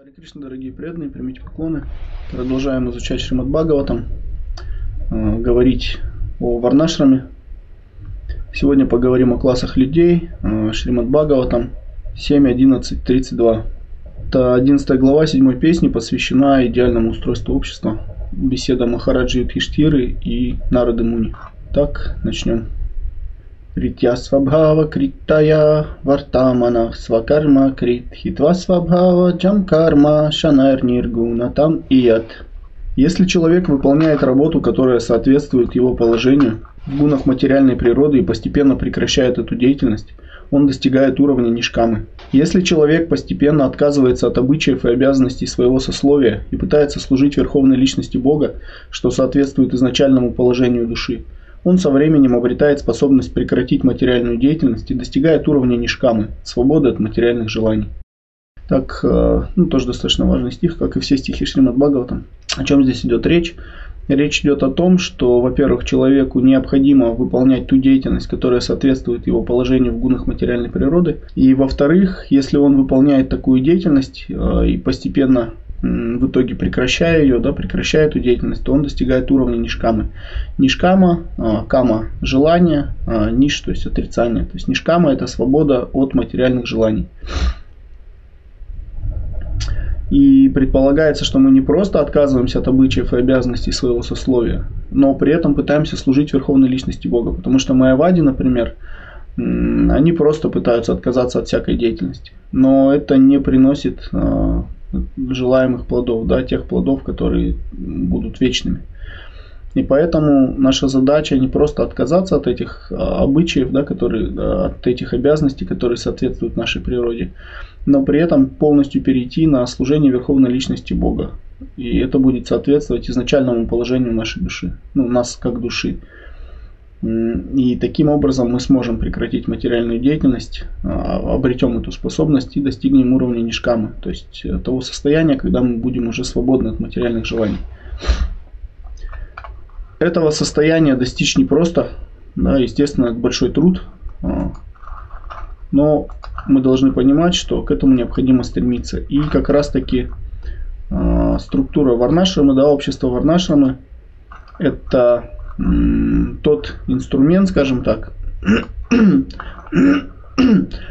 Харе Кришна, дорогие преданные, примите поклоны. Продолжаем изучать Шримад Бхагаватам, э, говорить о Варнашраме. Сегодня поговорим о классах людей. Э, Шримад Бхагаватам 7.11.32. Это 11 глава 7 песни посвящена идеальному устройству общества. Беседа Махараджи Юдхиштиры и Нарды Муни. Так, начнем. Критья свабхава криттая вартамана свакарма крит хитва свабхава джамкарма шанар ниргуна там ият. Если человек выполняет работу, которая соответствует его положению, в гунах материальной природы и постепенно прекращает эту деятельность, он достигает уровня нишкамы. Если человек постепенно отказывается от обычаев и обязанностей своего сословия и пытается служить верховной личности Бога, что соответствует изначальному положению души, он со временем обретает способность прекратить материальную деятельность и достигает уровня нишкамы, свободы от материальных желаний. Так, э, ну, тоже достаточно важный стих, как и все стихи Шримад Бхагаватам. О чем здесь идет речь? Речь идет о том, что, во-первых, человеку необходимо выполнять ту деятельность, которая соответствует его положению в гунах материальной природы. И, во-вторых, если он выполняет такую деятельность э, и постепенно в итоге прекращая ее, да, прекращая эту деятельность, то он достигает уровня нишкамы. Нишкама, а, кама – желание, а, ниш, то есть отрицание. То есть нишкама – это свобода от материальных желаний. И предполагается, что мы не просто отказываемся от обычаев и обязанностей своего сословия, но при этом пытаемся служить верховной личности Бога. Потому что майавади, например, они просто пытаются отказаться от всякой деятельности. Но это не приносит а, желаемых плодов, да, тех плодов, которые будут вечными. И поэтому наша задача не просто отказаться от этих а, обычаев, да, которые, от этих обязанностей, которые соответствуют нашей природе, но при этом полностью перейти на служение Верховной Личности Бога. И это будет соответствовать изначальному положению нашей души, ну, нас как души. И таким образом мы сможем прекратить материальную деятельность, а, обретем эту способность и достигнем уровня нишкамы, то есть э, того состояния, когда мы будем уже свободны от материальных желаний. Этого состояния достичь непросто, да, естественно, это большой труд, а, но мы должны понимать, что к этому необходимо стремиться. И как раз таки а, структура Варнашрамы, да, общество Варнашрамы, это тот инструмент, скажем так,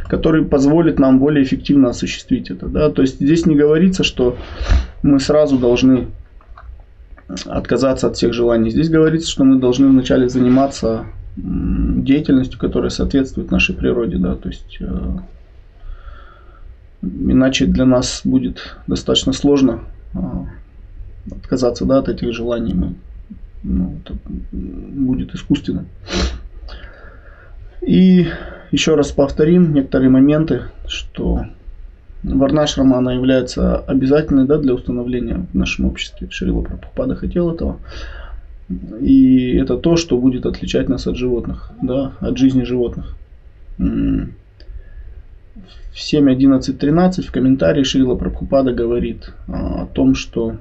который позволит нам более эффективно осуществить это. Да? То есть здесь не говорится, что мы сразу должны отказаться от всех желаний. Здесь говорится, что мы должны вначале заниматься деятельностью, которая соответствует нашей природе. Да? То есть, э, иначе для нас будет достаточно сложно э, отказаться да, от этих желаний. Мы ну, это будет искусственно. И еще раз повторим некоторые моменты, что Варнашрама она является обязательной да, для установления в нашем обществе. Шрила Прабхупада хотел этого. И это то, что будет отличать нас от животных, да, от жизни животных. В 7.11.13 в комментарии Шрила Прабхупада говорит а, о том, что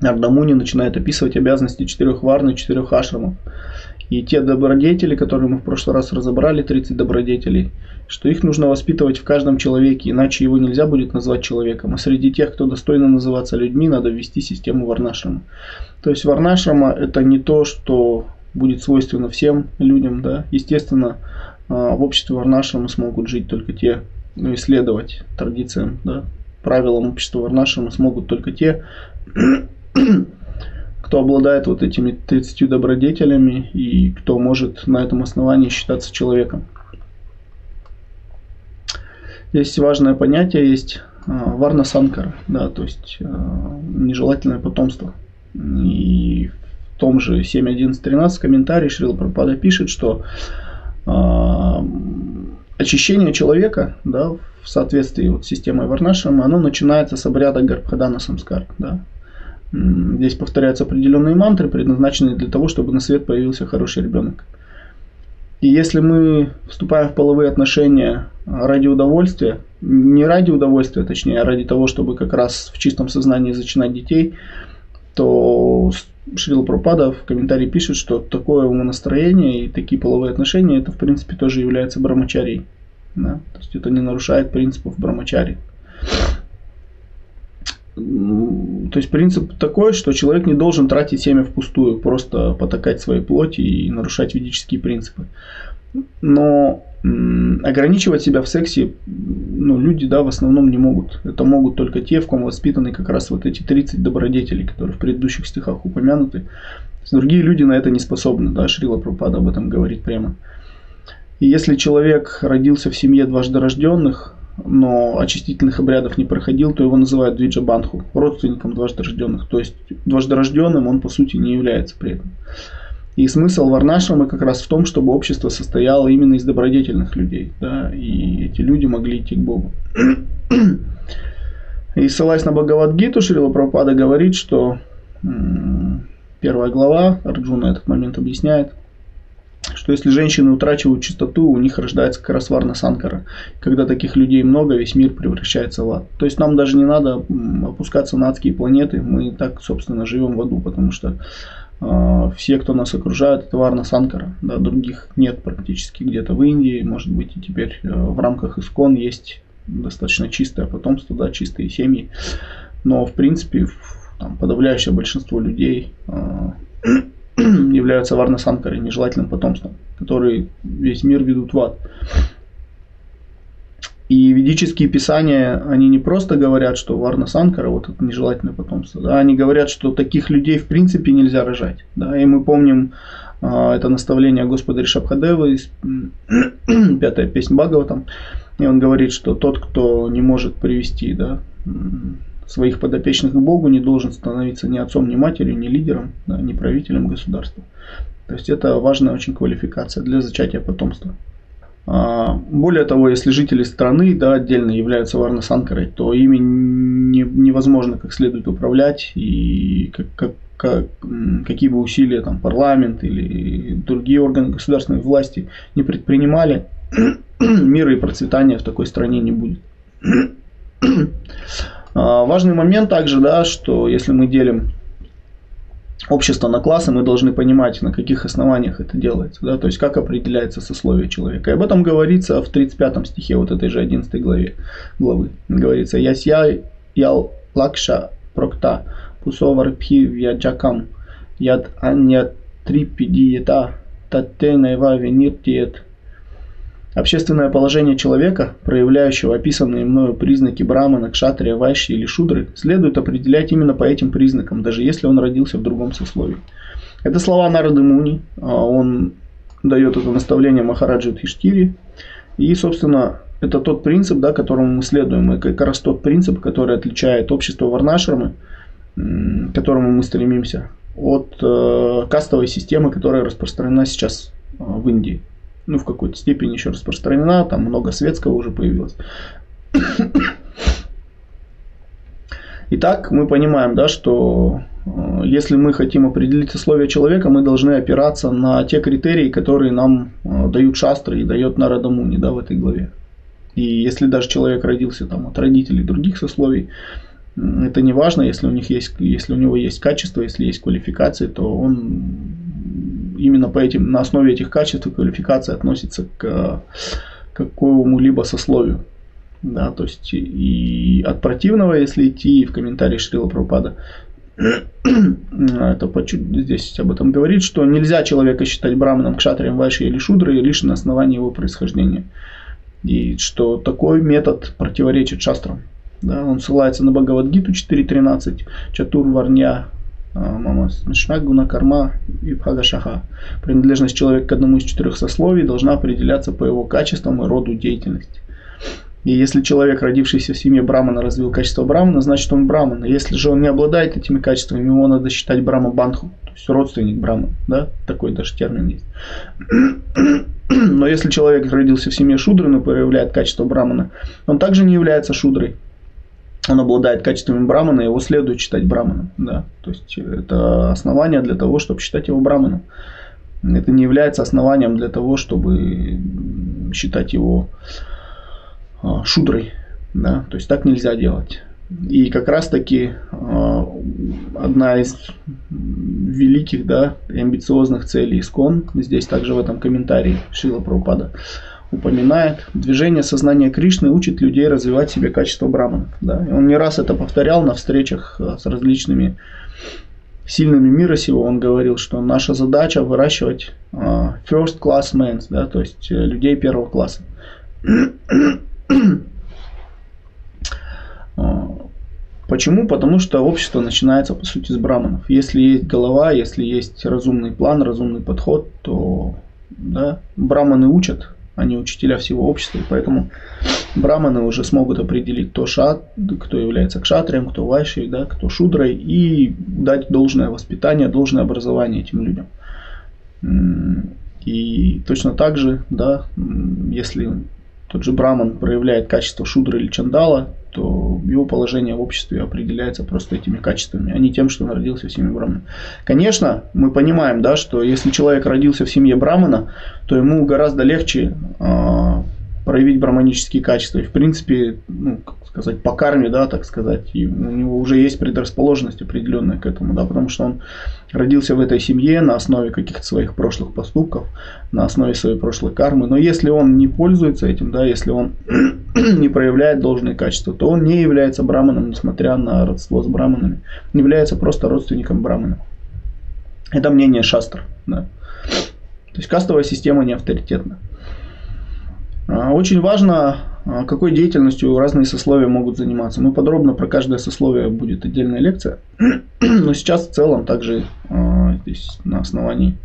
Ардамуни начинает описывать обязанности четырех варн и четырех ашрамов. И те добродетели, которые мы в прошлый раз разобрали, 30 добродетелей, что их нужно воспитывать в каждом человеке, иначе его нельзя будет назвать человеком. А среди тех, кто достойно называться людьми, надо ввести систему варнашрама. То есть варнашрама это не то, что будет свойственно всем людям. Да? Естественно, а, в обществе варнашрама смогут жить только те, ну, исследовать традициям, да, правилам общества варнашрама смогут только те, кто обладает вот этими 30 добродетелями и кто может на этом основании считаться человеком. Здесь важное понятие есть а, варна санкара, да, то есть а, нежелательное потомство. И в том же 7.11.13 комментарий Шрила Прабхупада пишет, что э, очищение человека да, в соответствии вот с системой Варнашама, оно начинается с обряда Гарбхадана Самскар. Да. Здесь повторяются определенные мантры, предназначенные для того, чтобы на свет появился хороший ребенок. И если мы вступаем в половые отношения ради удовольствия, не ради удовольствия, точнее, а ради того, чтобы как раз в чистом сознании зачинать детей, то Шрила Пропада в комментарии пишет, что такое умонастроение и такие половые отношения, это в принципе тоже является брамачарией. Да? То есть это не нарушает принципов брамачари. То есть принцип такой, что человек не должен тратить семя впустую, просто потакать своей плоти и нарушать ведические принципы. Но ограничивать себя в сексе ну, люди да, в основном не могут. Это могут только те, в ком воспитаны как раз вот эти 30 добродетелей, которые в предыдущих стихах упомянуты. Другие люди на это не способны, да, Шрила Прупада об этом говорит прямо. И если человек родился в семье дважды рожденных, но очистительных обрядов не проходил, то его называют двиджабанху, родственником дважды рожденных. То есть дважды рожденным он по сути не является при этом. И смысл Варнашрама как раз в том, чтобы общество состояло именно из добродетельных людей. Да, и эти люди могли идти к Богу. И ссылаясь на Бхагавадгиту, Шрила Прабхупада говорит, что первая глава, Арджуна этот момент объясняет, что если женщины утрачивают чистоту, у них рождается как раз варна санкара. Когда таких людей много, весь мир превращается в ад. То есть нам даже не надо опускаться на адские планеты, мы так, собственно, живем в аду, потому что а, все, кто нас окружает, это Варна Санкара. Да, других нет практически где-то в Индии, может быть, и теперь э, в рамках Искон есть достаточно чистое потомство, да, чистые семьи. Но, в принципе, там, подавляющее большинство людей э, являются Варна Санкарой, нежелательным потомством, которые весь мир ведут в ад. И ведические писания, они не просто говорят, что Варна Санкара, вот это нежелательное потомство, да, они говорят, что таких людей в принципе нельзя рожать. Да, и мы помним а, это наставление Господа Ришабхадева из пятая песня Бхагаватам. И он говорит, что тот, кто не может привести да, своих подопечных Богу, не должен становиться ни отцом, ни матерью, ни лидером, да, ни правителем государства. То есть это важная очень квалификация для зачатия потомства. А, более того, если жители страны да, отдельно являются варнасанкарой, то ими не, невозможно как следует управлять и как, как, как, какие бы усилия там, парламент или другие органы государственной власти не предпринимали, мира и процветания в такой стране не будет. А, важный момент также, да, что если мы делим общество на классы, мы должны понимать, на каких основаниях это делается, да, то есть как определяется сословие человека. И об этом говорится в 35 стихе вот этой же 11 главе, главы. Говорится, «Ясья ял лакша прокта пусовар пхи вяджакам яд анья трипидиета татте найва вениртиет Общественное положение человека, проявляющего описанные мною признаки брамана, кшатрия, вайши или шудры, следует определять именно по этим признакам, даже если он родился в другом сословии. Это слова Нарады Муни. А он дает это наставление Махараджи Тхиштири. И, собственно, это тот принцип, да, которому мы следуем. И как раз тот принцип, который отличает общество Варнашрамы, к которому мы стремимся, от э, кастовой системы, которая распространена сейчас э, в Индии ну, в какой-то степени еще распространена, там много светского уже появилось. Итак, мы понимаем, да, что э, если мы хотим определить условия человека, мы должны опираться на те критерии, которые нам э, дают шастры и дает Нарадамуни да, в этой главе. И если даже человек родился там, от родителей других сословий, это не важно, если у, них есть, если у него есть качество, если есть квалификации, то он именно по этим, на основе этих качеств и квалификации относится к какому-либо сословию. Да, то есть и от противного, если идти в комментарии Шрила Прабхупада, это здесь об этом говорит, что нельзя человека считать браманом, кшатрием, вайши или шудрой лишь на основании его происхождения. И что такой метод противоречит шастрам. Да, он ссылается на Бхагавадгиту 4.13, Чатур Варня а, мама Шнагуна, Карма и Бхагашаха. Принадлежность человека к одному из четырех сословий должна определяться по его качествам и роду деятельности. И если человек, родившийся в семье Брамана, развил качество Брамана, значит он Браман. И если же он не обладает этими качествами, его надо считать Брама Банху, то есть родственник Брамана. Да? Такой даже термин есть. Но если человек родился в семье Шудры, но проявляет качество Брамана, он также не является Шудрой он обладает качествами брамана, его следует считать браманом. Да? То есть это основание для того, чтобы считать его браманом. Это не является основанием для того, чтобы считать его а, шудрой. Да? То есть так нельзя делать. И как раз таки а, одна из великих да, амбициозных целей Искон, здесь также в этом комментарии Шила Прабхупада, упоминает. Движение сознания Кришны учит людей развивать в себе качество браманов. Да? И он не раз это повторял на встречах э, с различными сильными мира сего. Он говорил, что наша задача выращивать uh, first class men, да, то есть людей первого класса. Почему? Потому что общество начинается, по сути, с браманов. Если есть голова, если есть разумный план, разумный подход, то да, браманы учат, они учителя всего общества, и поэтому браманы уже смогут определить, кто, шат, кто является кшатрием, кто вайшей, да, кто шудрой, и дать должное воспитание, должное образование этим людям. И точно так же, да, если тот же браман проявляет качество шудры или чандала, то его положение в обществе определяется просто этими качествами, а не тем, что он родился в семье брамана. Конечно, мы понимаем, да, что если человек родился в семье брамана, то ему гораздо легче э, проявить браманические качества. И в принципе, ну, как сказать, по карме, да, так сказать, и у него уже есть предрасположенность определенная к этому, да, потому что он родился в этой семье на основе каких-то своих прошлых поступков, на основе своей прошлой кармы. Но если он не пользуется этим, да, если он не проявляет должные качества, то он не является браманом, несмотря на родство с браманами. Он является просто родственником брамана. Это мнение шастр. Да. То есть кастовая система не авторитетна. А, очень важно, а, какой деятельностью разные сословия могут заниматься. Ну, подробно про каждое сословие будет отдельная лекция. Но сейчас в целом также а, здесь на основании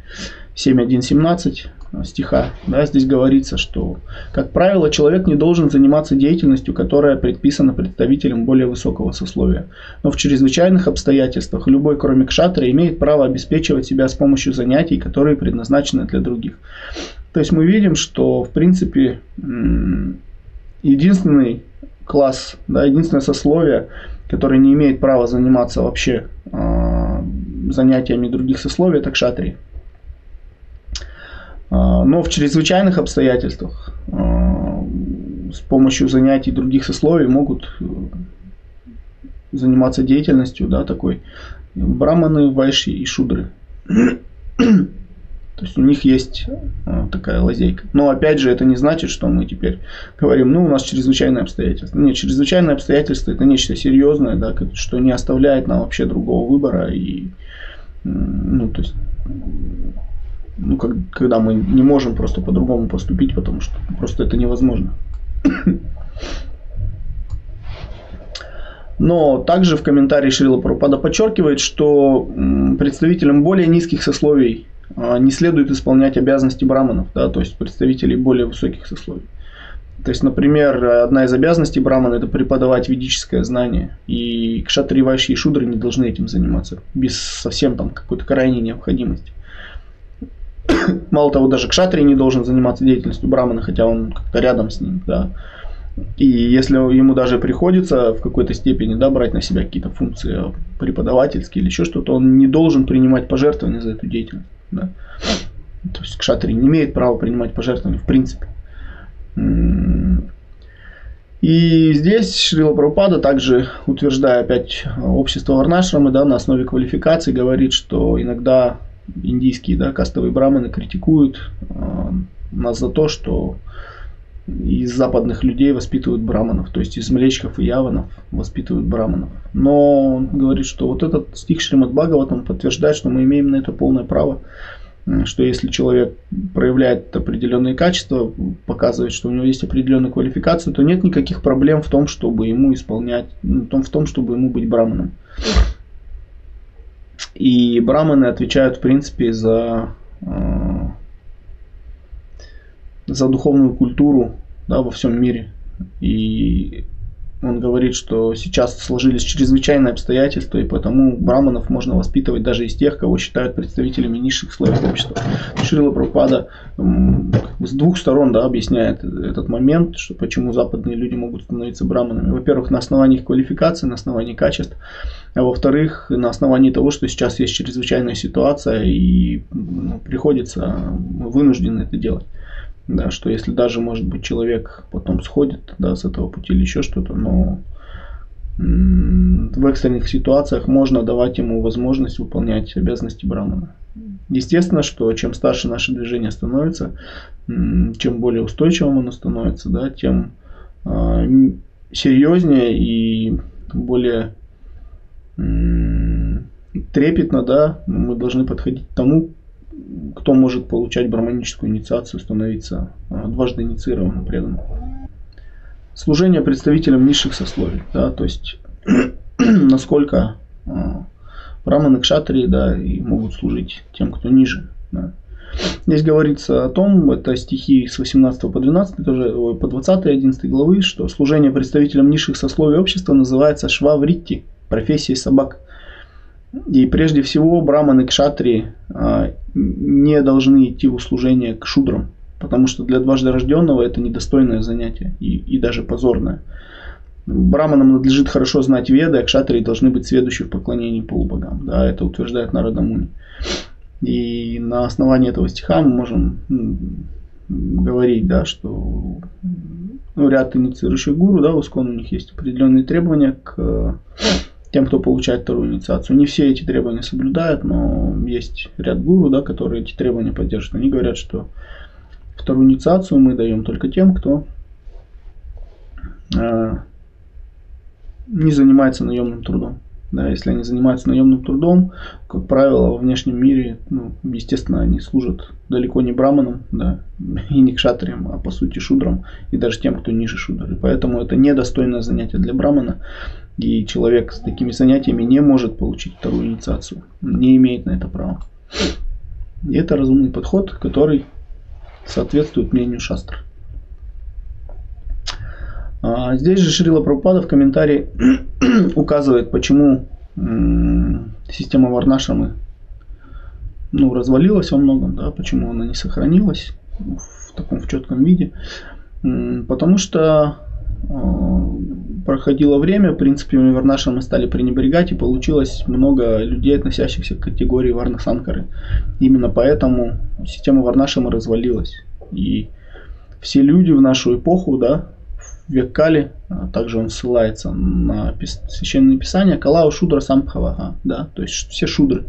7.1.17 стиха, да, здесь говорится, что, как правило, человек не должен заниматься деятельностью, которая предписана представителям более высокого сословия. Но в чрезвычайных обстоятельствах любой, кроме кшатра, имеет право обеспечивать себя с помощью занятий, которые предназначены для других. То есть мы видим, что, в принципе, единственный класс, да, единственное сословие, которое не имеет права заниматься вообще э, занятиями других сословий, это кшатрии. А, но в чрезвычайных обстоятельствах а, с помощью занятий других сословий могут э, заниматься деятельностью да, такой браманы, вайши и шудры. То есть у них есть а, такая лазейка. Но опять же, это не значит, что мы теперь говорим, ну, у нас чрезвычайные обстоятельства. Нет, чрезвычайные обстоятельства это нечто серьезное, да, что не оставляет нам вообще другого выбора. И, ну, то есть ну, как, когда мы не можем просто по-другому поступить, потому что просто это невозможно. Но также в комментарии Шрила Прабхупада подчеркивает, что представителям более низких сословий не следует исполнять обязанности браманов, да, то есть представителей более высоких сословий. То есть, например, одна из обязанностей брамана это преподавать ведическое знание. И кшатри, вайши и шудры не должны этим заниматься без совсем там какой-то крайней необходимости. Мало того, даже кшатри не должен заниматься деятельностью брамана, хотя он как-то рядом с ним. Да. И если ему даже приходится в какой-то степени да, брать на себя какие-то функции преподавательские или еще что-то, он не должен принимать пожертвования за эту деятельность. Да. То есть кшатри не имеет права принимать пожертвования в принципе. И здесь Шрила Прабхупада также, утверждая опять общество Варнашрамы, да, на основе квалификации, говорит, что иногда индийские да, кастовые браманы критикуют э, нас за то, что из западных людей воспитывают браманов, то есть из млечков и яванов воспитывают браманов. Но он говорит, что вот этот стих Шримад Бхагаватам подтверждает, что мы имеем на это полное право, что если человек проявляет определенные качества, показывает, что у него есть определенная квалификация, то нет никаких проблем в том, чтобы ему исполнять, ну, в том, чтобы ему быть браманом. И браманы отвечают, в принципе, за, э, за духовную культуру да, во всем мире. И он говорит, что сейчас сложились чрезвычайные обстоятельства, и потому браманов можно воспитывать даже из тех, кого считают представителями низших слоев общества. Шрила Прабхупада с двух сторон да, объясняет этот момент, что почему западные люди могут становиться браманами. Во-первых, на основании их квалификации, на основании качеств, а во-вторых, на основании того, что сейчас есть чрезвычайная ситуация, и ну, приходится, мы вынуждены это делать да, что если даже, может быть, человек потом сходит, да, с этого пути или еще что-то, но в экстренных ситуациях можно давать ему возможность выполнять обязанности брамана. Естественно, что чем старше наше движение становится, чем более устойчивым оно становится, да, тем э, серьезнее и более трепетно, да, мы должны подходить к тому, кто может получать браманическую инициацию, становиться а, дважды инициированным преданным. Служение представителям низших сословий, да, то есть насколько а, браманы кшатрии, да, и могут служить тем, кто ниже. Да. Здесь говорится о том, это стихи с 18 по 12, тоже по 20 11 главы, что служение представителям низших сословий общества называется швавритти, профессией собак. И прежде всего браманы кшатри а, не должны идти в услужение к шудрам, потому что для дважды рожденного это недостойное занятие и, и даже позорное. Браманам надлежит хорошо знать веды, а кшатрии должны быть сведущи в поклонении полубогам. Да, это утверждает Нарадамуни. И на основании этого стиха мы можем говорить, да, что ну, ряд инициирующих гуру, да, в Искон у них есть определенные требования к тем, кто получает вторую инициацию. Не все эти требования соблюдают, но есть ряд гуру, да, которые эти требования поддерживают. Они говорят, что вторую инициацию мы даем только тем, кто э, не занимается наемным трудом. Да, если они занимаются наемным трудом, как правило, во внешнем мире, ну, естественно, они служат далеко не браманам, да, и не кшатриям, а по сути шудрам, и даже тем, кто ниже шудры. Поэтому это недостойное занятие для брамана, и человек с такими занятиями не может получить вторую инициацию, не имеет на это права. И это разумный подход, который соответствует мнению шастр. А здесь же Шрила Прабхупада в комментарии указывает, почему система Варнашамы ну, развалилась во многом, да, почему она не сохранилась в таком в четком виде. Потому что а, проходило время, в принципе, Варнашамы стали пренебрегать, и получилось много людей, относящихся к категории Варнасанкары. Именно поэтому система Варнашамы развалилась. И все люди в нашу эпоху, да, век Кали, а также он ссылается на священное писание, Калау Шудра Самбхавага, да, то есть все шудры.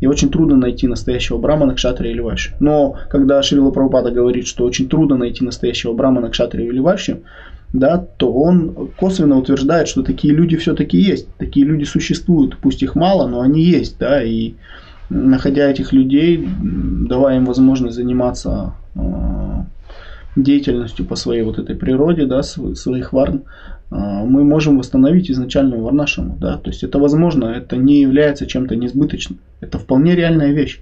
И очень трудно найти настоящего брамана, кшатри или вайши. Но когда Шрила Прабхупада говорит, что очень трудно найти настоящего брамана, кшатри или вайши, да, то он косвенно утверждает, что такие люди все-таки есть. Такие люди существуют, пусть их мало, но они есть, да, и находя этих людей, давая им возможность заниматься а, деятельностью по своей вот этой природе, да, своих варн, а, мы можем восстановить изначальную варнашему, да, то есть это возможно, это не является чем-то несбыточным, это вполне реальная вещь.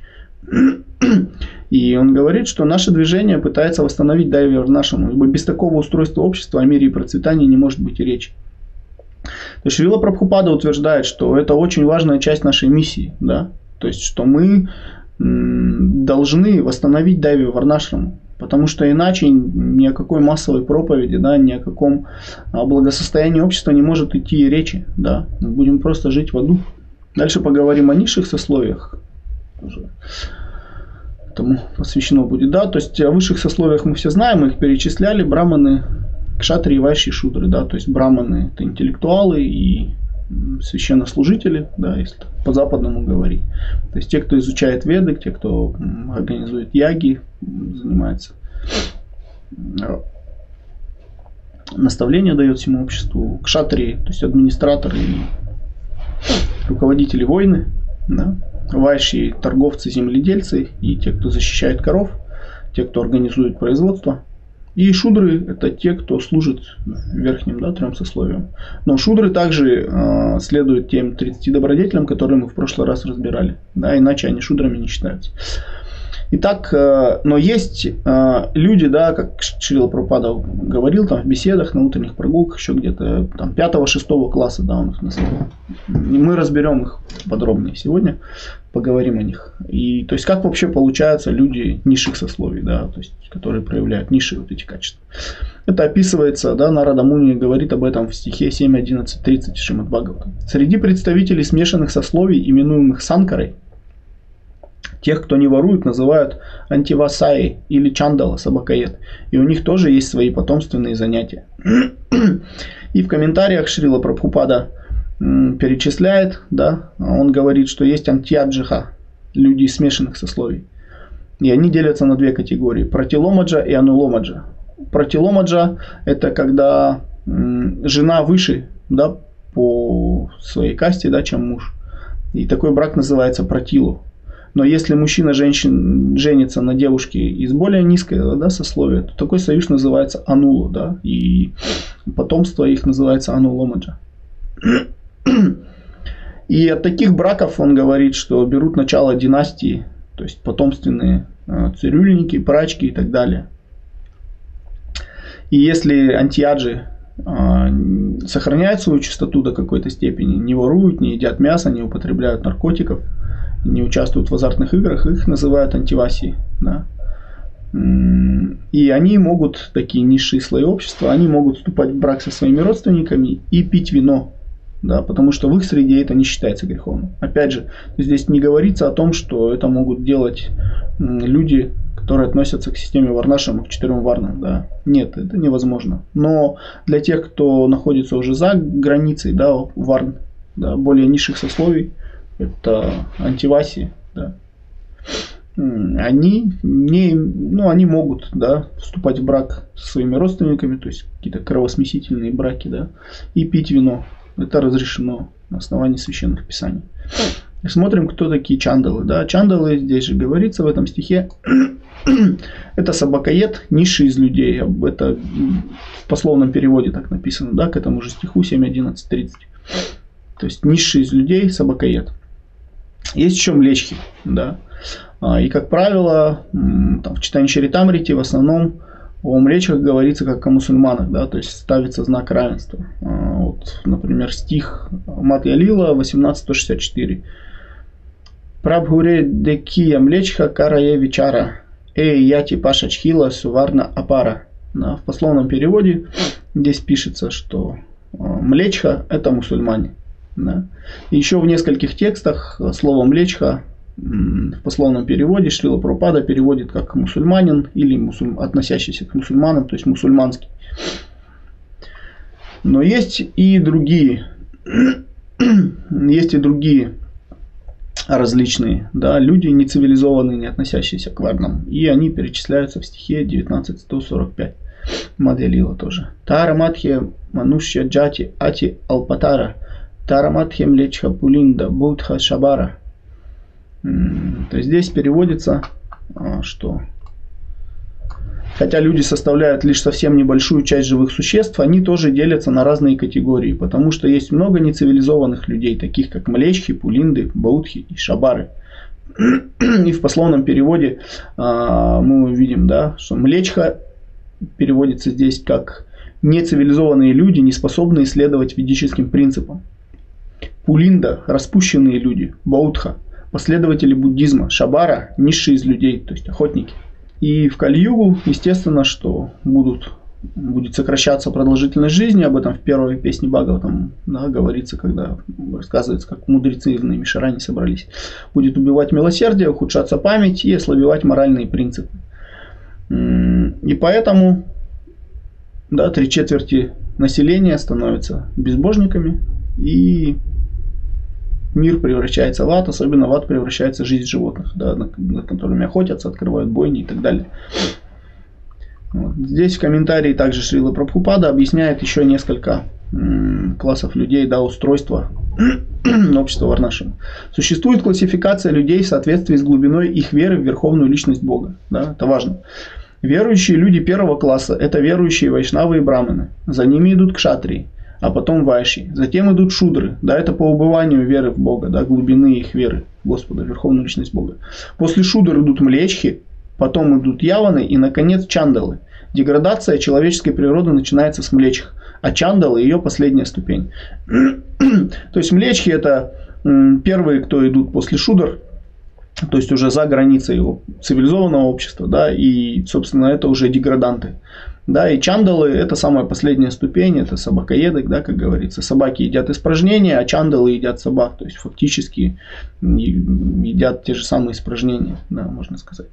И он говорит, что наше движение пытается восстановить дайвер варнашему, ибо без такого устройства общества о мире и процветании не может быть и речи. То есть Шрила Прабхупада утверждает, что это очень важная часть нашей миссии, да, то есть что мы должны восстановить Дайви Варнашраму. Потому что иначе ни о какой массовой проповеди, да, ни о каком а, благосостоянии общества не может идти речи. Да. Мы будем просто жить в аду. Дальше поговорим о низших сословиях. Этому посвящено будет. Да, то есть о высших сословиях мы все знаем, мы их перечисляли. Браманы, кшатри вайши шудры. Да, то есть браманы это интеллектуалы и священнослужители, да, если по-западному говорить. То есть те, кто изучает веды, те, кто организует яги, занимается э, наставление дает всему обществу, кшатри, то есть администраторы и руководители войны, да, вайши, торговцы, земледельцы и те, кто защищает коров, те, кто организует производство – и шудры – это те, кто служит верхним да, трем сословиям. Но шудры также э, следуют тем 30 добродетелям, которые мы в прошлый раз разбирали. Да, иначе они шудрами не считаются. Итак, э, но есть э, люди, да, как Шрила Пропада говорил там в беседах, на утренних прогулках, еще где-то там 5-6 класса, да, он их назвал. И мы разберем их подробнее сегодня, поговорим о них. И то есть как вообще получаются люди низших сословий, да, то есть которые проявляют низшие вот эти качества. Это описывается, да, Нарада Муни говорит об этом в стихе 7.11.30 Шримад Бхагавата. Среди представителей смешанных сословий, именуемых санкарой, Тех, кто не ворует, называют антивасаи или чандала, собакоед. И у них тоже есть свои потомственные занятия. И в комментариях Шрила Прабхупада перечисляет, да, он говорит, что есть антиаджиха, люди смешанных сословий. И они делятся на две категории. Протиломаджа и ануломаджа. Протиломаджа – это когда жена выше да, по своей касте, да, чем муж. И такой брак называется протилу. Но если мужчина женщин, женится на девушке из более низкого да, сословия, то такой союз называется анулу. Да, и потомство их называется ануломаджа. И от таких браков он говорит, что берут начало династии, то есть потомственные э, цирюльники, прачки и так далее. И если антиаджи э, сохраняют свою чистоту до какой-то степени, не воруют, не едят мясо, не употребляют наркотиков, не участвуют в азартных играх, их называют антивасией. Да. И они могут, такие низшие слои общества, они могут вступать в брак со своими родственниками и пить вино да, потому что в их среде это не считается греховным. Опять же, здесь не говорится о том, что это могут делать люди, которые относятся к системе варнашам, к четырем варнам. Да. Нет, это невозможно. Но для тех, кто находится уже за границей да, варн, да, более низших сословий, это антиваси, да, они не, ну, они могут, да, вступать в брак со своими родственниками, то есть какие-то кровосмесительные браки, да, и пить вино. Это разрешено на основании священных писаний. Смотрим, кто такие чандалы. Да? Чандалы, здесь же говорится в этом стихе, это собакоед, низший из людей. Это в пословном переводе так написано, да, к этому же стиху 7.11.30. То есть низший из людей собакоед. Есть еще млечки, да. А, и, как правило, там, в читании Чаритамрити в основном о млечках говорится как о мусульманах, да, то есть ставится знак равенства. А, вот, например, стих Мат Ялила 1864. Прабхуре декия млечха карая вечара, эй яти паша чхила суварна апара. Да, в пословном переводе здесь пишется, что а, млечха это мусульмане. Да. Еще в нескольких текстах слово млечха в пословном переводе Шрила Пропада переводит как мусульманин или мусуль... относящийся к мусульманам, то есть мусульманский. Но есть и другие, есть и другие различные да, люди, не цивилизованные, не относящиеся к варнам. И они перечисляются в стихе 19.145. Маделила тоже. Тара матхе манушья джати ати алпатара. Тара матхе млечха пулинда будха шабара. То есть здесь переводится, а, что хотя люди составляют лишь совсем небольшую часть живых существ, они тоже делятся на разные категории, потому что есть много нецивилизованных людей, таких как млечхи, пулинды, баутхи и шабары. И в пословном переводе а, мы увидим, да, что млечха переводится здесь как нецивилизованные люди, не способные следовать ведическим принципам. Пулинда – распущенные люди, баутха последователи буддизма, шабара, низшие из людей, то есть охотники. И в Кали-Югу, естественно, что будут, будет сокращаться продолжительность жизни, об этом в первой песне Бхагаватам да, говорится, когда рассказывается, как мудрецы в Наймишаране собрались. Будет убивать милосердие, ухудшаться память и ослабевать моральные принципы. И поэтому да, три четверти населения становятся безбожниками и мир превращается в ад, особенно в ад превращается жизнь животных, да, над, над которыми охотятся, открывают бойни и так далее. Вот. Здесь в комментарии также Шрила Прабхупада объясняет еще несколько классов людей, да, устройства общества Варнашина. Существует классификация людей в соответствии с глубиной их веры в верховную личность Бога. Да, это важно. Верующие люди первого класса – это верующие вайшнавы и браманы. За ними идут кшатрии а потом вайши. Затем идут шудры, да, это по убыванию веры в Бога, да, глубины их веры Господа, Верховную Личность Бога. После шудр идут млечхи, потом идут яваны и, наконец, чандалы. Деградация человеческой природы начинается с млечх, а чандалы ее последняя ступень. То есть млечхи это первые, кто идут после шудр, то есть уже за границей его цивилизованного общества, да, и, собственно, это уже деграданты. Да, и чандалы это самая последняя ступень, это собакоеды, да, как говорится. Собаки едят испражнения, а чандалы едят собак. То есть фактически едят те же самые испражнения, да, можно сказать.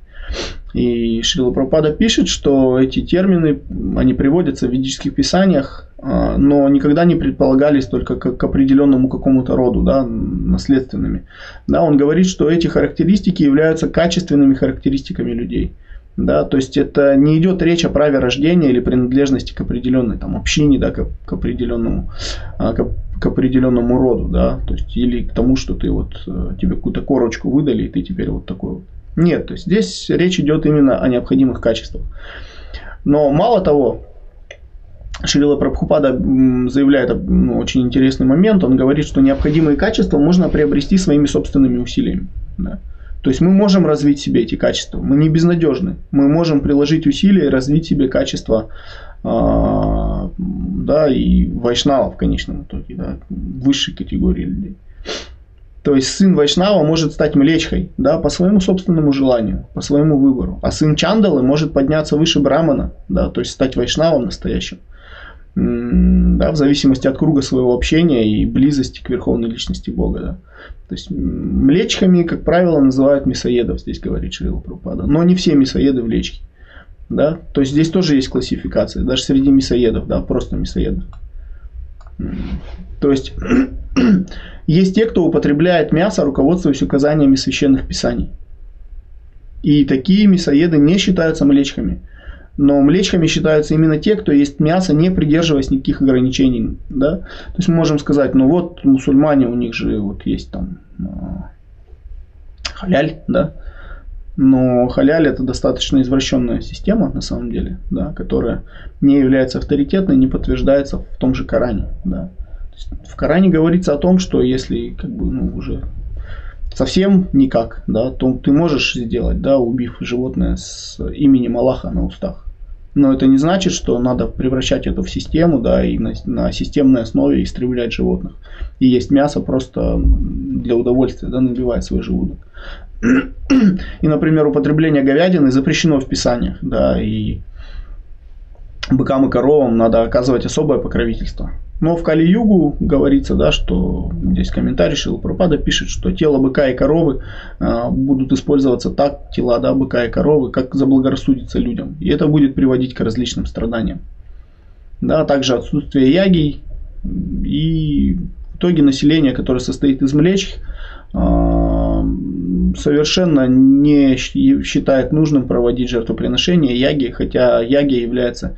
И Шрила Прабхупада пишет, что эти термины, они приводятся в ведических писаниях, а, но никогда не предполагались только к, к определенному какому-то роду, да, наследственными. Да, он говорит, что эти характеристики являются качественными характеристиками людей. Да, то есть это не идет речь о праве рождения или принадлежности к определенной там, общине, да, к, к определенному, а, к, к определенному роду, да, то есть или к тому, что ты вот э, тебе какую-то корочку выдали, и ты теперь вот такой вот. Нет, то есть здесь речь идет именно о необходимых качествах. Но мало того, Шрила Прабхупада заявляет ну, очень интересный момент. Он говорит, что необходимые качества можно приобрести своими собственными усилиями. Да. То есть мы можем развить себе эти качества. Мы не безнадежны. Мы можем приложить усилия и развить себе качества э, да, и вайшнава в конечном итоге, да, высшей категории людей. То есть сын Вайшнава может стать млечхой, да, по своему собственному желанию, по своему выбору. А сын Чандалы может подняться выше Брамана, да, то есть стать Вайшнавом настоящим. Да, в зависимости от круга своего общения и близости к верховной личности Бога. Да. То есть млечками, как правило, называют мясоедов, здесь говорит Шрила Прабхупада. Но не все мясоеды влечки. Да? То есть здесь тоже есть классификация, даже среди мясоедов, да, просто мясоедов. То есть есть те, кто употребляет мясо, руководствуясь указаниями священных писаний. И такие мясоеды не считаются млечками. Но млечками считаются именно те, кто ест мясо, не придерживаясь никаких ограничений. Да? То есть мы можем сказать, ну вот мусульмане, у них же вот есть там а, халяль, да, но халяль это достаточно извращенная система на самом деле, да, которая не является авторитетной, не подтверждается в том же Коране. Да. В Коране говорится о том, что если как бы, ну, уже совсем никак, да, то ты можешь сделать, да, убив животное с именем Аллаха на устах. Но это не значит, что надо превращать это в систему, да, и на, на системной основе истреблять животных. И есть мясо просто для удовольствия, да, набивать свой желудок. И, например, употребление говядины запрещено в Писаниях, да, и быкам и коровам надо оказывать особое покровительство. Но в Кали-Югу говорится, да, что здесь комментарий Шилапрапада пишет, что тело быка и коровы э, будут использоваться так, тела да, быка и коровы, как заблагорассудится людям. И это будет приводить к различным страданиям. Да, также отсутствие ягий и в итоге население, которое состоит из млечь, э, совершенно не считает нужным проводить жертвоприношение яги, хотя яги является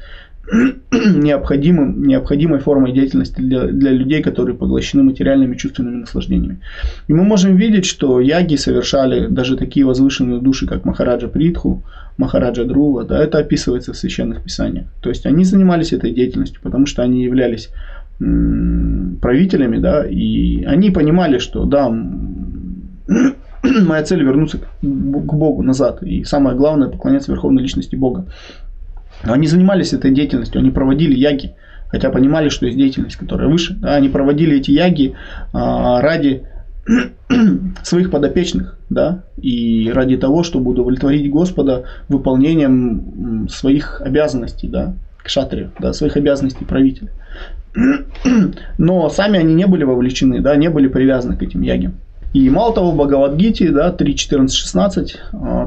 необходимым, необходимой формой деятельности для, для людей, которые поглощены материальными чувственными наслаждениями. И мы можем видеть, что яги совершали даже такие возвышенные души, как Махараджа Притху, Махараджа Друва, да, это описывается в священных писаниях. То есть они занимались этой деятельностью, потому что они являлись правителями, да, и они понимали, что да, моя цель вернуться к Богу назад, и самое главное поклоняться верховной личности Бога. Но они занимались этой деятельностью, они проводили яги, хотя понимали, что есть деятельность, которая выше. Да, они проводили эти яги а, ради своих подопечных, да, и ради того, чтобы удовлетворить Господа выполнением своих обязанностей, да, к шатре, да, своих обязанностей правителя. Но сами они не были вовлечены, да, не были привязаны к этим ягам. И мало того, в Бхагавадгите, да, 3, 14, 16,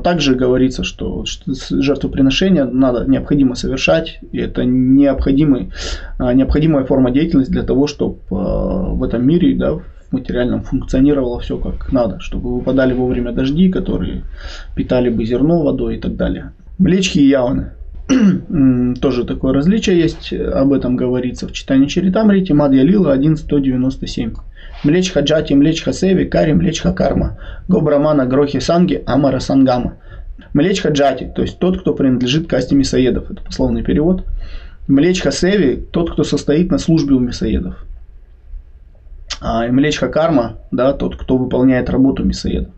также говорится, что жертвоприношение надо, необходимо совершать, и это необходимый, а, необходимая форма деятельности для того, чтобы а, в этом мире, да, в материальном функционировало все как надо, чтобы выпадали вовремя дожди, которые питали бы зерно водой и так далее. Млечки и явны. Тоже такое различие есть, об этом говорится в читании Чаритамрити, Мадья Лила 1197. Млечха Джати, Млечха Севи, Кари, Млечха Карма, Гобрамана, Грохи Санги, Амара Сангама. Млечха Джати, то есть тот, кто принадлежит касте мясоедов, это пословный перевод. Млечха Севи, тот, кто состоит на службе у мясоедов. А Млечха Карма, да, тот, кто выполняет работу мясоедов.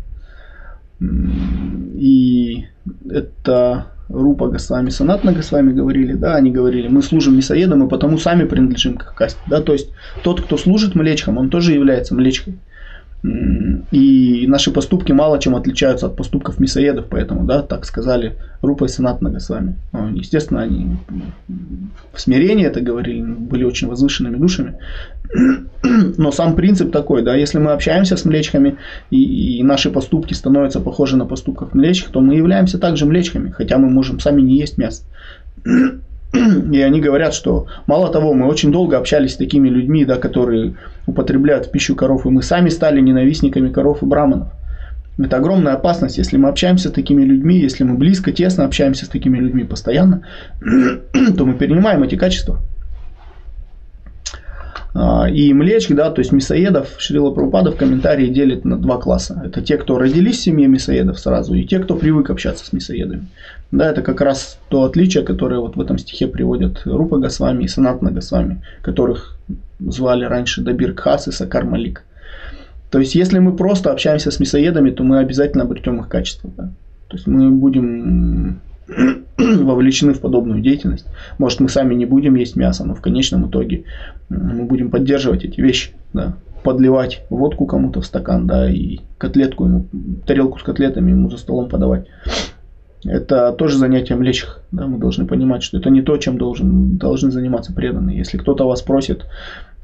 И это Рупа Госвами, Санатна Госвами говорили, да, они говорили, мы служим мясоедам и потому сами принадлежим к касте, да, то есть тот, кто служит млечкам, он тоже является млечкой. И наши поступки мало чем отличаются от поступков мясоедов, поэтому, да, так сказали Рупа и Санат Нагасвами. Ну, естественно, они в смирении это говорили, были очень возвышенными душами. Но сам принцип такой, да, если мы общаемся с млечками, и, и наши поступки становятся похожи на поступков млечек, то мы являемся также млечками, хотя мы можем сами не есть мясо. И они говорят, что мало того, мы очень долго общались с такими людьми, да, которые употребляют пищу коров, и мы сами стали ненавистниками коров и браманов. Это огромная опасность, если мы общаемся с такими людьми, если мы близко, тесно общаемся с такими людьми постоянно, то мы перенимаем эти качества. А, и млечек, да, то есть мясоедов, Шрила Прабхупада в комментарии делит на два класса. Это те, кто родились в семье мясоедов сразу, и те, кто привык общаться с мясоедами. Да, это как раз то отличие, которое вот в этом стихе приводят Рупа Госвами и Санатна Госвами, которых звали раньше Дабир Кхас и Сакар Малик. То есть, если мы просто общаемся с мясоедами, то мы обязательно обретем их качество. Да? То есть, мы будем вовлечены в подобную деятельность. Может, мы сами не будем есть мясо, но в конечном итоге мы будем поддерживать эти вещи, да, подливать водку кому-то в стакан, да, и котлетку ему, тарелку с котлетами ему за столом подавать. Это тоже занятие млечих. Да, мы должны понимать, что это не то, чем должен, должны заниматься преданные. Если кто-то вас просит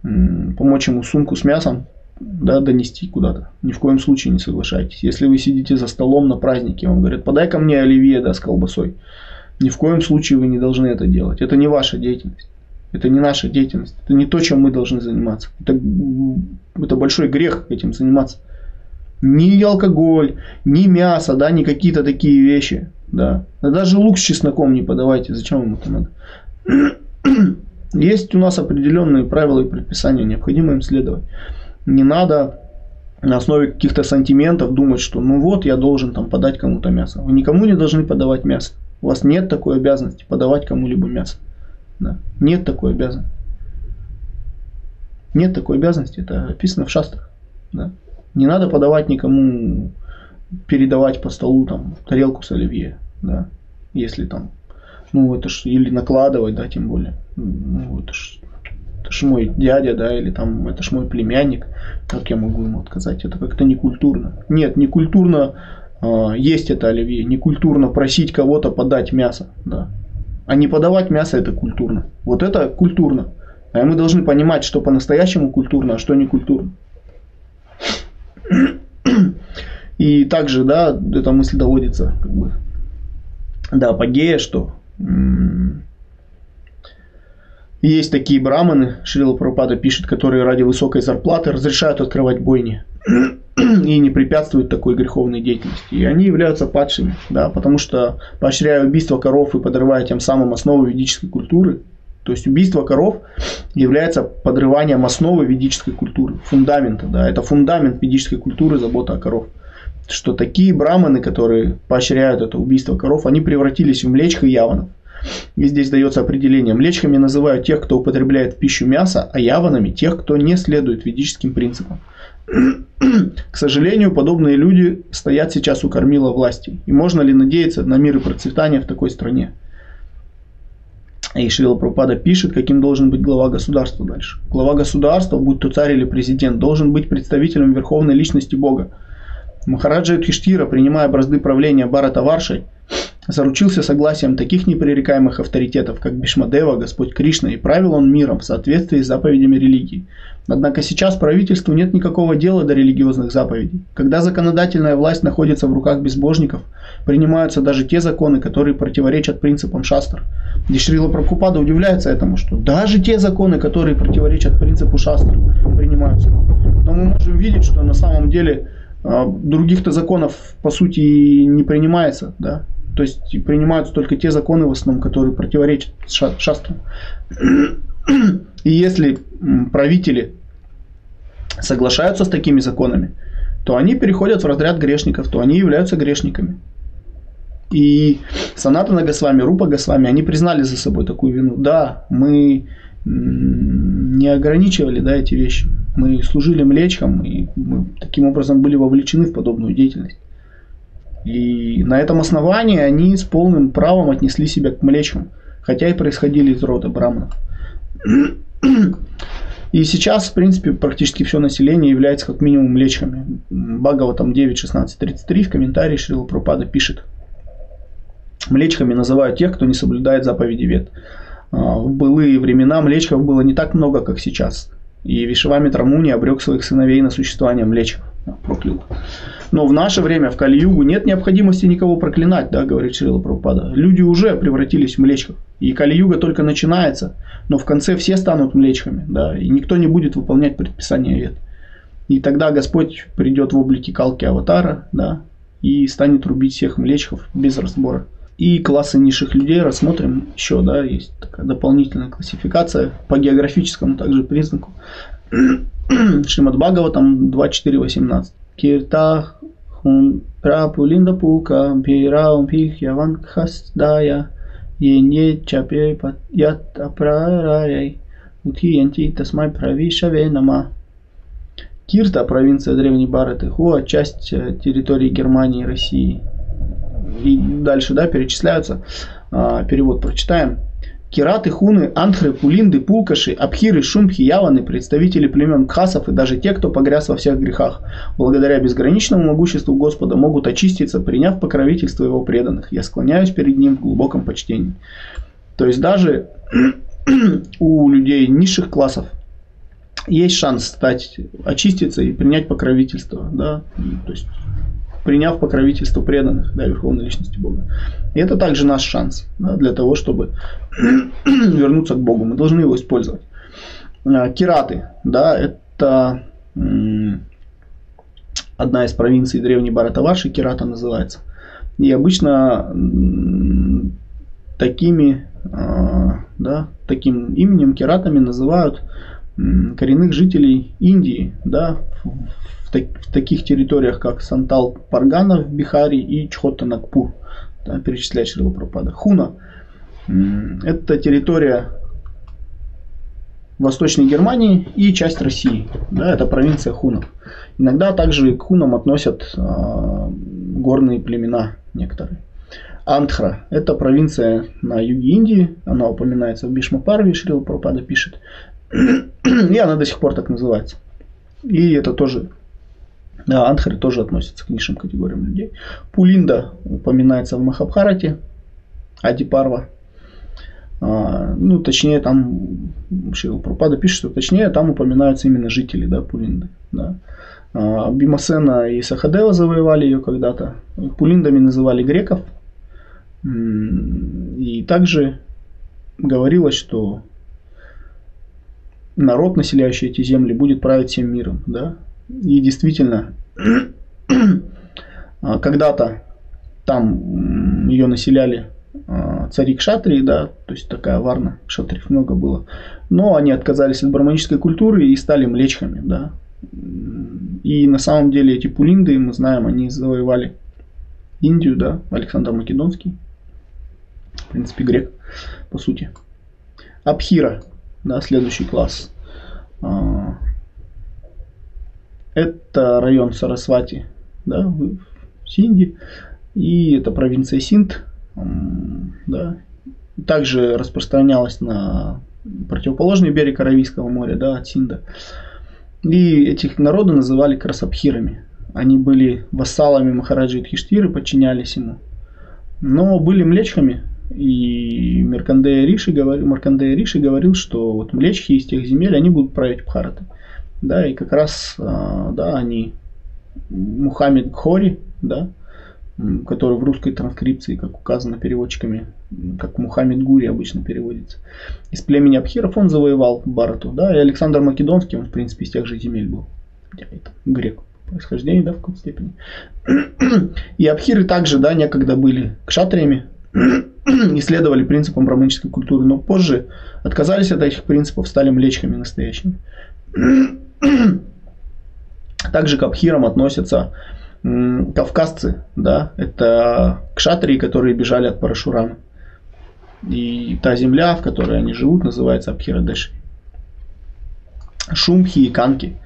помочь ему сумку с мясом, да, донести куда-то. Ни в коем случае не соглашайтесь. Если вы сидите за столом на празднике, вам говорят, подай ко мне оливье да, с колбасой. Ни в коем случае вы не должны это делать. Это не ваша деятельность. Это не наша деятельность. Это не то, чем мы должны заниматься. Это, это большой грех этим заниматься. Ни алкоголь, ни мясо, да, ни какие-то такие вещи. Да. даже лук с чесноком не подавайте. Зачем вам это надо? Есть у нас определенные правила и предписания, необходимо им следовать не надо на основе каких-то сантиментов думать, что ну вот я должен там подать кому-то мясо. Вы никому не должны подавать мясо. У вас нет такой обязанности подавать кому-либо мясо. Да. Нет такой обязанности. Нет такой обязанности, это описано в шастрах. Да. Не надо подавать никому, передавать по столу там тарелку с оливье, да, если там, ну это ж, или накладывать, да, тем более, ну это ж это ж мой дядя, да, или там это ж мой племянник, как я могу ему отказать? Это как-то не культурно. Нет, не культурно э, есть это оливье, не культурно просить кого-то подать мясо, да. А не подавать мясо это культурно. Вот это культурно. А мы должны понимать, что по-настоящему культурно, а что не культурно. И также, да, эта мысль доводится как бы до апогея, что есть такие браманы, Шрила Прабхупада пишет, которые ради высокой зарплаты разрешают открывать бойни и не препятствуют такой греховной деятельности. И они являются падшими, да, потому что поощряя убийство коров и подрывая тем самым основы ведической культуры, то есть убийство коров является подрыванием основы ведической культуры, фундамента, да, это фундамент ведической культуры, забота о коров. Что такие браманы, которые поощряют это убийство коров, они превратились в млечх и яванов. И здесь дается определение. Млечками называют тех, кто употребляет в пищу мясо, а яванами тех, кто не следует ведическим принципам. К сожалению, подобные люди стоят сейчас у кормила власти. И можно ли надеяться на мир и процветание в такой стране? И Шрила Прабхупада пишет, каким должен быть глава государства дальше. Глава государства, будь то царь или президент, должен быть представителем верховной личности Бога. Махараджа Юдхиштира, принимая бразды правления Барата Варшей, заручился согласием таких непререкаемых авторитетов, как Бишмадева, Господь Кришна, и правил он миром в соответствии с заповедями религии. Однако сейчас правительству нет никакого дела до религиозных заповедей. Когда законодательная власть находится в руках безбожников, принимаются даже те законы, которые противоречат принципам шастр. И Шрила Прабхупада удивляется этому, что даже те законы, которые противоречат принципу шастр, принимаются. Но мы можем видеть, что на самом деле других-то законов по сути не принимается, да, то есть принимаются только те законы в основном, которые противоречат шастрам. И если правители соглашаются с такими законами, то они переходят в разряд грешников, то они являются грешниками. И Санатана Госвами, Рупа Госвами, они признали за собой такую вину. Да, мы не ограничивали да, эти вещи. Мы служили млечкам, и мы таким образом были вовлечены в подобную деятельность. И на этом основании они с полным правом отнесли себя к млечкам, хотя и происходили из рода браманов. И сейчас, в принципе, практически все население является как минимум млечками. Багова там 9.16.33 в комментарии Шрила Пропада пишет. Млечками называют тех, кто не соблюдает заповеди вет. А, в былые времена млечков было не так много, как сейчас. И Вишевамитра Муни обрек своих сыновей на существование млечков. Проклял. Но в наше время, в Кали-Югу, нет необходимости никого проклинать, да, говорит Шрила Прабхупада. Люди уже превратились в млечков. И Кали-Юга только начинается, но в конце все станут млечками, да, и никто не будет выполнять предписания вет. И тогда Господь придет в облике Калки Аватара, да, и станет рубить всех млечков без разбора. И классы низших людей рассмотрим еще, да, есть такая дополнительная классификация по географическому также признаку. Шримад Бхагава там 2.4.18. Кирта хун прапулинда пулка бираум пих яван хастая енье чапе ят апрарай утхиянти тасмай правишаве нама. Кирта, провинция Древней Бараты, Хуа, часть э, территории Германии и России. И дальше, да, перечисляются. А, перевод прочитаем. Кираты, хуны, антхры, пулинды, пулкаши, абхиры, шумхи, яваны, представители племен кхасов и даже те, кто погряз во всех грехах, благодаря безграничному могуществу Господа могут очиститься, приняв покровительство его преданных. Я склоняюсь перед ним в глубоком почтении. То есть даже у людей низших классов есть шанс стать, очиститься и принять покровительство. Да? То есть приняв покровительство преданных да, Верховной Личности Бога. И это также наш шанс да, для того, чтобы вернуться к Богу. Мы должны его использовать. А, Кираты, да, это одна из провинций древней Баратаваши, Кирата называется. И обычно такими, а, да, таким именем Киратами называют коренных жителей Индии, да, в, так, в таких территориях, как Сантал Паргана в Бихаре и Чхота Нагпур, да, перечисляет Шрила Пропада. Хуна – это территория Восточной Германии и часть России. Да, это провинция хунов. Иногда также к хунам относят э, горные племена некоторые. Антхра – это провинция на юге Индии, она упоминается в Бишмапарве, Шрила Пропада пишет. И она до сих пор так называется. И это тоже да, Антхари тоже относится к низшим категориям людей. Пулинда упоминается в Махабхарате, Адипарва. А, ну, точнее, там Шрила Пропада пишет, что точнее там упоминаются именно жители да, Пулинды. Да. А, Бимасена и Сахадева завоевали ее когда-то. Пулиндами называли греков. И также говорилось, что народ, населяющий эти земли, будет править всем миром. Да? И действительно, а, когда-то там ее населяли а, цари кшатрии, да, то есть такая варна, кшатриев много было. Но они отказались от браманической культуры и стали млечками, да. И на самом деле эти пулинды, мы знаем, они завоевали Индию, да, Александр Македонский, в принципе, грек, по сути. Абхира, да, следующий класс. Это район Сарасвати, да, в Синди. И это провинция Синд. Да. Также распространялась на противоположный берег Аравийского моря, да, от Синда. И этих народы называли красабхирами. Они были вассалами Махараджи Тхиштиры, подчинялись ему. Но были млечками. И Маркандея Риши, говорил, Маркандея Риши говорил, что вот млечхи из тех земель, они будут править Бхаратой. Да, и как раз, а, да, они Мухаммед Хори, да, который в русской транскрипции, как указано переводчиками, как Мухаммед Гури обычно переводится, из племени Абхиров он завоевал Барату, да, и Александр Македонский, он, в принципе, из тех же земель был, это грек происхождения, да, в какой-то степени. И абхиры также, да, некогда были кшатриями, исследовали принципам браманической культуры, но позже отказались от этих принципов, стали млечками настоящими. Также к абхирам относятся кавказцы, да, это кшатрии, которые бежали от Парашурама. И та земля, в которой они живут, называется Абхирадеши. Шумхи и Канки,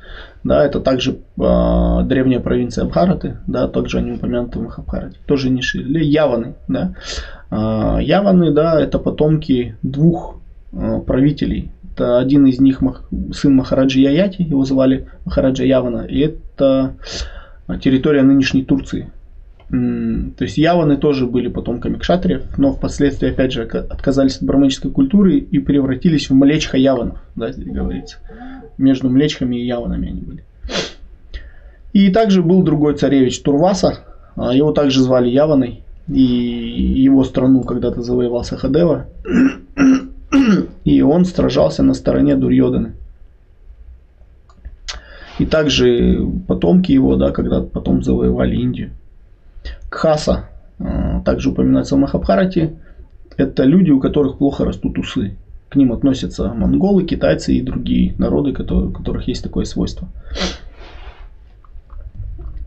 да, это также э, древняя провинция Абхараты, да, также они упомянуты в Махабхарате, тоже ниши, или Яваны, да. Э, Яваны, да, это потомки двух э, правителей Это один из них сын Махараджи Яяти, его звали Махараджа Явана. И это территория нынешней Турции. То есть яваны тоже были потомками кшатриев, но впоследствии, опять же, отказались от браманической культуры и превратились в млечха яванов, да, здесь говорится. Между млечхами и яванами они были. И также был другой царевич Турваса, а его также звали Яваной, и его страну когда-то завоевал Сахадева, и он сражался на стороне Дурьоданы. И также потомки его, да, когда потом завоевали Индию. Кхаса, э, также упоминается в Махабхарате, это люди, у которых плохо растут усы. К ним относятся монголы, китайцы и другие народы, у которых есть такое свойство.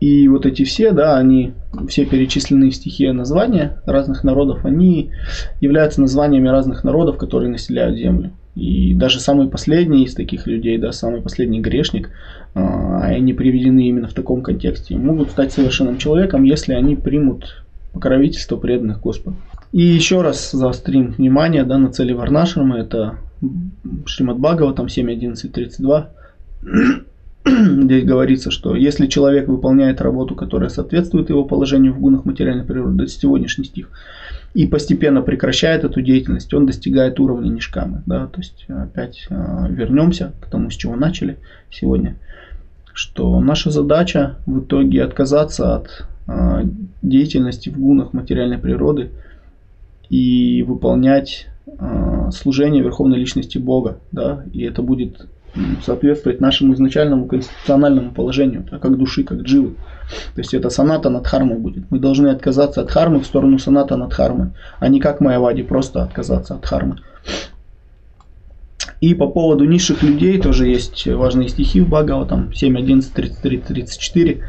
И вот эти все, да, они, все перечисленные в названия разных народов, они являются названиями разных народов, которые населяют землю. И даже самый последний из таких людей, да, самый последний грешник, а, они приведены именно в таком контексте, могут стать совершенным человеком, если они примут покровительство преданных Господу. И еще раз заострим внимание да, на цели Варнашрама, это Шримад Бхагава, там 7.11.32. Здесь говорится, что если человек выполняет работу, которая соответствует его положению в гунах материальной природы, это сегодняшний стих, и постепенно прекращает эту деятельность, он достигает уровня нишкамы. Да? То есть опять э, вернемся к тому, с чего начали сегодня, что наша задача в итоге отказаться от э, деятельности в гунах материальной природы и выполнять э, служение Верховной Личности Бога. Да? И это будет соответствовать нашему изначальному конституциональному положению, так как души, как дживы. То есть это саната над хармой будет. Мы должны отказаться от хармы в сторону саната над хармой, а не как Майавади, просто отказаться от хармы. И по поводу низших людей тоже есть важные стихи в Бхагава, там 7, 11, 33, 34.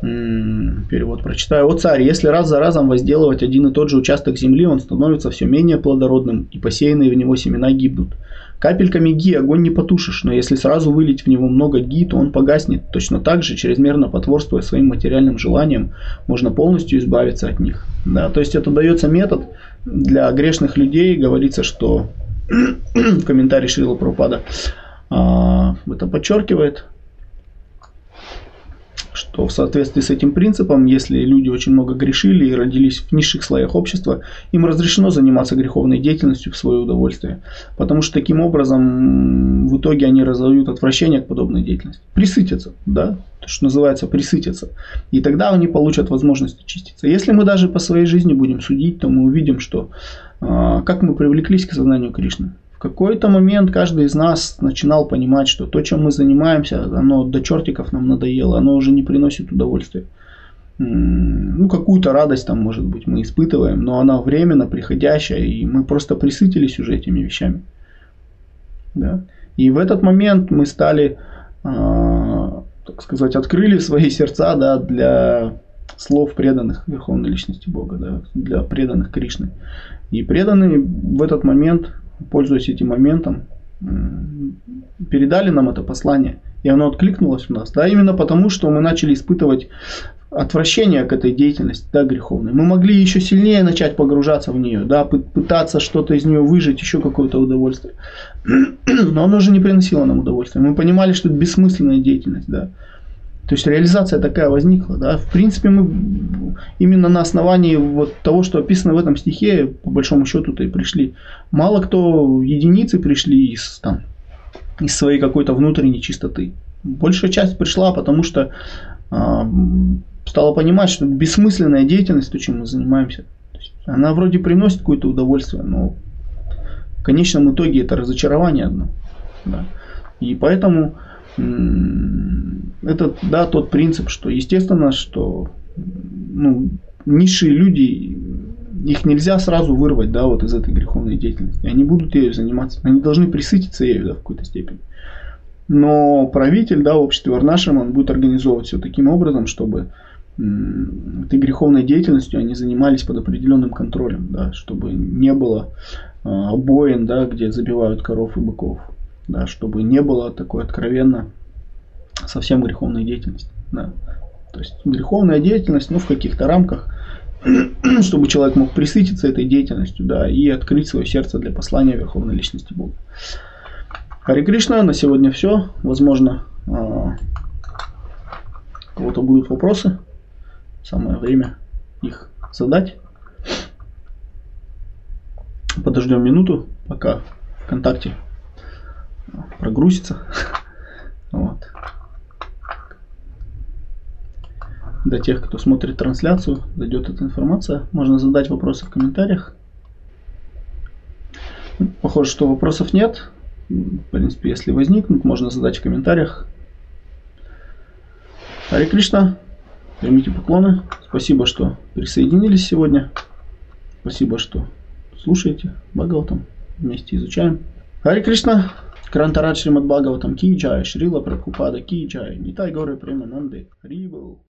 Перевод прочитаю. «О царь, если раз за разом возделывать один и тот же участок земли, он становится все менее плодородным, и посеянные в него семена гибнут. Капельками ги огонь не потушишь, но если сразу вылить в него много ги, то он погаснет. Точно так же, чрезмерно потворствуя своим материальным желаниям, можно полностью избавиться от них. Да, то есть это дается метод для грешных людей. Говорится, что в комментарии Шрила Прупада а, это подчеркивает, что в соответствии с этим принципом, если люди очень много грешили и родились в низших слоях общества, им разрешено заниматься греховной деятельностью в свое удовольствие. Потому что таким образом в итоге они разовьют отвращение к подобной деятельности. Присытятся, да, то, что называется присытятся. И тогда они получат возможность очиститься. Если мы даже по своей жизни будем судить, то мы увидим, что э, как мы привлеклись к сознанию Кришны. В какой-то момент каждый из нас начинал понимать, что то, чем мы занимаемся, оно до чертиков нам надоело, оно уже не приносит удовольствия. Ну, какую-то радость там, может быть, мы испытываем, но она временно приходящая, и мы просто присытились уже этими вещами. Да? И в этот момент мы стали, э, так сказать, открыли свои сердца да, для слов преданных Верховной Личности Бога, да, для преданных Кришны. И преданные в этот момент пользуясь этим моментом, передали нам это послание, и оно откликнулось в нас. Да, именно потому, что мы начали испытывать отвращение к этой деятельности, да, греховной. Мы могли еще сильнее начать погружаться в нее, да, пытаться что-то из нее выжить, еще какое-то удовольствие. Но оно уже не приносило нам удовольствия. Мы понимали, что это бессмысленная деятельность, да. То есть реализация такая возникла. Да? В принципе, мы именно на основании вот того, что описано в этом стихе, по большому счету-то и пришли. Мало кто, единицы пришли из, там, из своей какой-то внутренней чистоты. Большая часть пришла, потому что э, стала понимать, что бессмысленная деятельность, то, чем мы занимаемся, она вроде приносит какое-то удовольствие, но в конечном итоге это разочарование одно. Да? И поэтому это да, тот принцип, что естественно, что ну, низшие люди, их нельзя сразу вырвать да, вот из этой греховной деятельности. Они будут ею заниматься. Они должны присытиться ею да, в какой-то степени. Но правитель да, в обществе Варнашем, он будет организовывать все таким образом, чтобы этой греховной деятельностью они занимались под определенным контролем, да, чтобы не было э, боин, да, где забивают коров и быков да, чтобы не было такой откровенно совсем греховной деятельности. Да. То есть греховная деятельность, ну, в каких-то рамках, чтобы человек мог присытиться этой деятельностью, да, и открыть свое сердце для послания Верховной Личности Бога. Хари Кришна, на сегодня все. Возможно, а, у кого-то будут вопросы. Самое время их задать. Подождем минуту, пока ВКонтакте прогрузится. Вот. До тех, кто смотрит трансляцию, дойдет эта информация. Можно задать вопросы в комментариях. Похоже, что вопросов нет. В принципе, если возникнут, можно задать в комментариях. Хари Кришна, примите поклоны. Спасибо, что присоединились сегодня. Спасибо, что слушаете Бхагаватам. Вместе изучаем. Хари Кришна, Крантарат Шримад Бхагаватам Ки Джай, Шрила Прабхупада Ки Джай, Нитай Горы Премананды, Харибал.